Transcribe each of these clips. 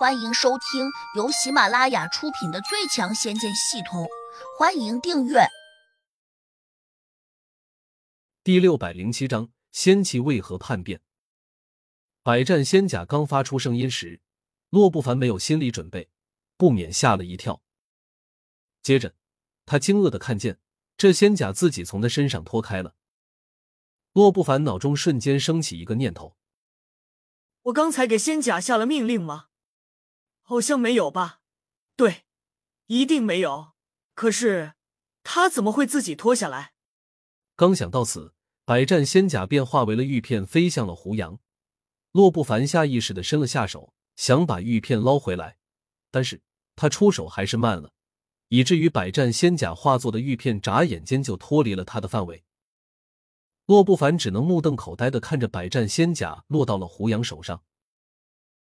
欢迎收听由喜马拉雅出品的《最强仙剑系统》，欢迎订阅。第六百零七章：仙气为何叛变？百战仙甲刚发出声音时，洛不凡没有心理准备，不免吓了一跳。接着，他惊愕的看见这仙甲自己从他身上脱开了。洛不凡脑中瞬间升起一个念头：我刚才给仙甲下了命令吗？好像没有吧？对，一定没有。可是他怎么会自己脱下来？刚想到此，百战仙甲便化为了玉片，飞向了胡杨。洛不凡下意识的伸了下手，想把玉片捞回来，但是他出手还是慢了，以至于百战仙甲化作的玉片眨眼间就脱离了他的范围。洛不凡只能目瞪口呆的看着百战仙甲落到了胡杨手上。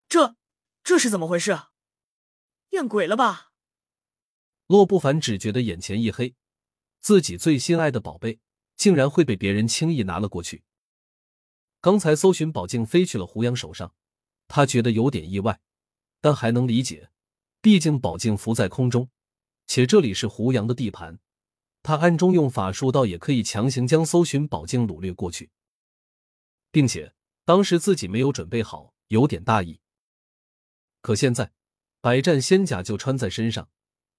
这。这是怎么回事？变鬼了吧？洛不凡只觉得眼前一黑，自己最心爱的宝贝竟然会被别人轻易拿了过去。刚才搜寻宝镜飞去了胡杨手上，他觉得有点意外，但还能理解，毕竟宝镜浮在空中，且这里是胡杨的地盘，他暗中用法术倒也可以强行将搜寻宝镜掳掠过去，并且当时自己没有准备好，有点大意。可现在，百战仙甲就穿在身上，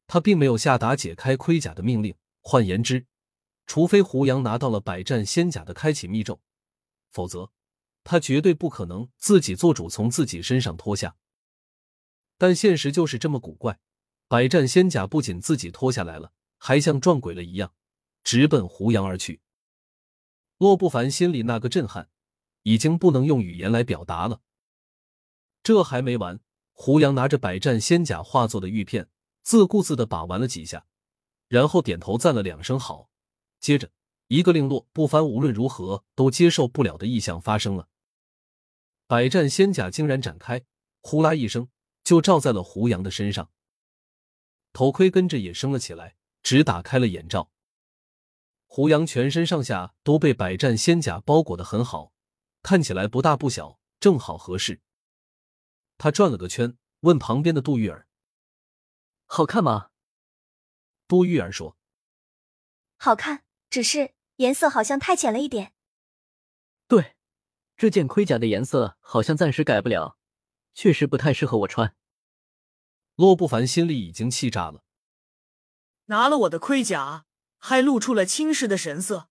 他并没有下达解开盔甲的命令。换言之，除非胡杨拿到了百战仙甲的开启密咒，否则他绝对不可能自己做主从自己身上脱下。但现实就是这么古怪，百战仙甲不仅自己脱下来了，还像撞鬼了一样，直奔胡杨而去。洛不凡心里那个震撼，已经不能用语言来表达了。这还没完。胡杨拿着百战仙甲化作的玉片，自顾自的把玩了几下，然后点头赞了两声好。接着，一个令洛不凡无论如何都接受不了的异象发生了：百战仙甲竟然展开，呼啦一声就罩在了胡杨的身上，头盔跟着也升了起来，只打开了眼罩。胡杨全身上下都被百战仙甲包裹的很好，看起来不大不小，正好合适。他转了个圈，问旁边的杜玉儿：“好看吗？”杜玉儿说：“好看，只是颜色好像太浅了一点。”对，这件盔甲的颜色好像暂时改不了，确实不太适合我穿。洛不凡心里已经气炸了，拿了我的盔甲，还露出了轻视的神色，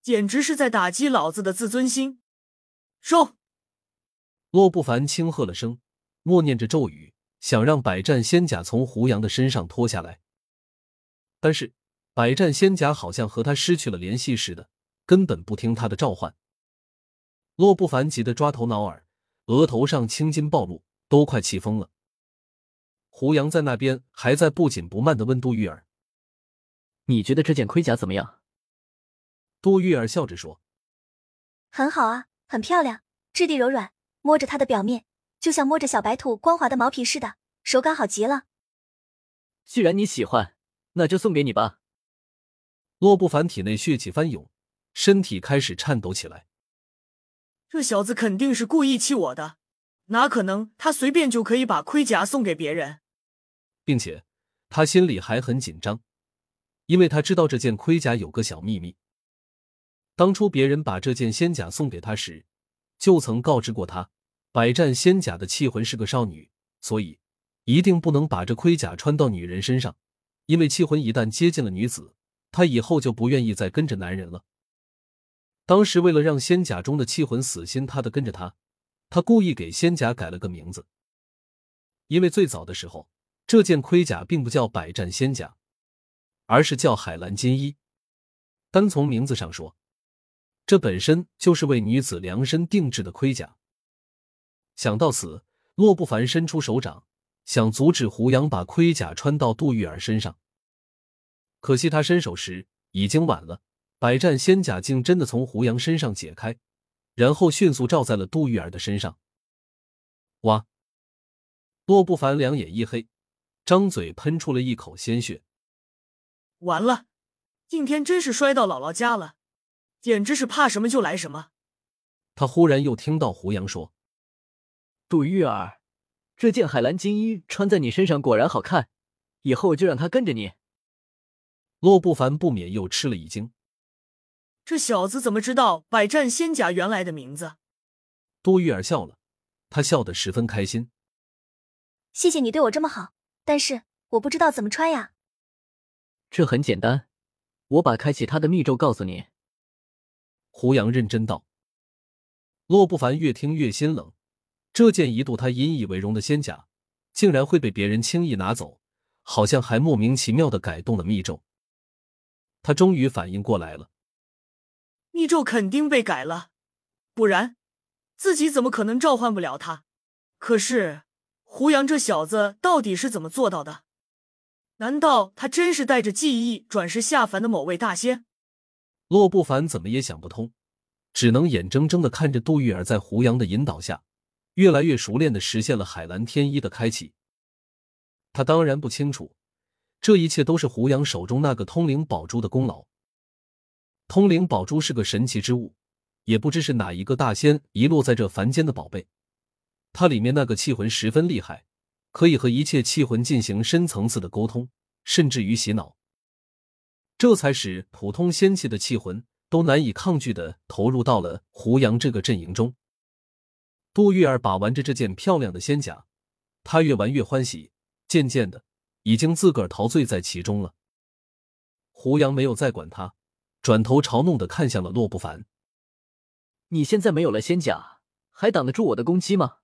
简直是在打击老子的自尊心。收！洛不凡轻喝了声。默念着咒语，想让百战仙甲从胡杨的身上脱下来，但是百战仙甲好像和他失去了联系似的，根本不听他的召唤。洛不凡急得抓头挠耳，额头上青筋暴露，都快气疯了。胡杨在那边还在不紧不慢的问杜玉儿：“你觉得这件盔甲怎么样？”杜玉儿笑着说：“很好啊，很漂亮，质地柔软，摸着它的表面。”就像摸着小白兔光滑的毛皮似的，手感好极了。既然你喜欢，那就送给你吧。洛不凡体内血气翻涌，身体开始颤抖起来。这小子肯定是故意气我的，哪可能他随便就可以把盔甲送给别人？并且他心里还很紧张，因为他知道这件盔甲有个小秘密。当初别人把这件仙甲送给他时，就曾告知过他。百战仙甲的气魂是个少女，所以一定不能把这盔甲穿到女人身上，因为气魂一旦接近了女子，她以后就不愿意再跟着男人了。当时为了让仙甲中的气魂死心塌的跟着他，他故意给仙甲改了个名字，因为最早的时候，这件盔甲并不叫百战仙甲，而是叫海蓝金衣。单从名字上说，这本身就是为女子量身定制的盔甲。想到此，洛不凡伸出手掌，想阻止胡杨把盔甲穿到杜玉儿身上。可惜他伸手时已经晚了，百战仙甲竟真的从胡杨身上解开，然后迅速罩在了杜玉儿的身上。哇！洛不凡两眼一黑，张嘴喷出了一口鲜血。完了，今天真是摔到姥姥家了，简直是怕什么就来什么。他忽然又听到胡杨说。杜玉儿，这件海蓝金衣穿在你身上果然好看，以后就让他跟着你。洛不凡不免又吃了一惊，这小子怎么知道百战仙甲原来的名字？杜玉儿笑了，她笑得十分开心。谢谢你对我这么好，但是我不知道怎么穿呀。这很简单，我把开启他的密咒告诉你。胡杨认真道。洛不凡越听越心冷，这件一度他引以为荣的仙甲，竟然会被别人轻易拿走，好像还莫名其妙的改动了密咒。他终于反应过来了，密咒肯定被改了，不然自己怎么可能召唤不了他？可是胡杨这小子到底是怎么做到的？难道他真是带着记忆转世下凡的某位大仙？洛不凡怎么也想不通，只能眼睁睁的看着杜玉儿在胡杨的引导下，越来越熟练的实现了海蓝天一的开启。他当然不清楚。这一切都是胡杨手中那个通灵宝珠的功劳。通灵宝珠是个神奇之物，也不知是哪一个大仙遗落在这凡间的宝贝。它里面那个气魂十分厉害，可以和一切气魂进行深层次的沟通，甚至于洗脑。这才使普通仙气的气魂都难以抗拒的投入到了胡杨这个阵营中。杜玉儿把玩着这件漂亮的仙甲，她越玩越欢喜，渐渐的。已经自个儿陶醉在其中了。胡杨没有再管他，转头嘲弄的看向了洛不凡：“你现在没有了仙甲，还挡得住我的攻击吗？”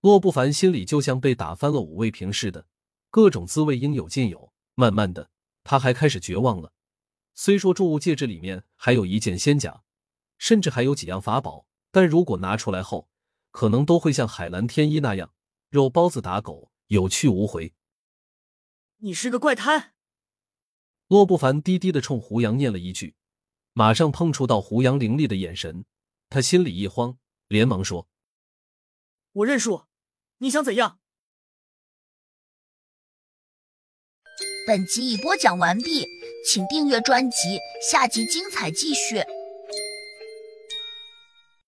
洛不凡心里就像被打翻了五味瓶似的，各种滋味应有尽有。慢慢的，他还开始绝望了。虽说铸物戒指里面还有一件仙甲，甚至还有几样法宝，但如果拿出来后，可能都会像海蓝天一那样肉包子打狗，有去无回。你是个怪胎！洛不凡低低的冲胡杨念了一句，马上碰触到胡杨凌厉的眼神，他心里一慌，连忙说：“我认输，你想怎样？”本集已播讲完毕，请订阅专辑，下集精彩继续。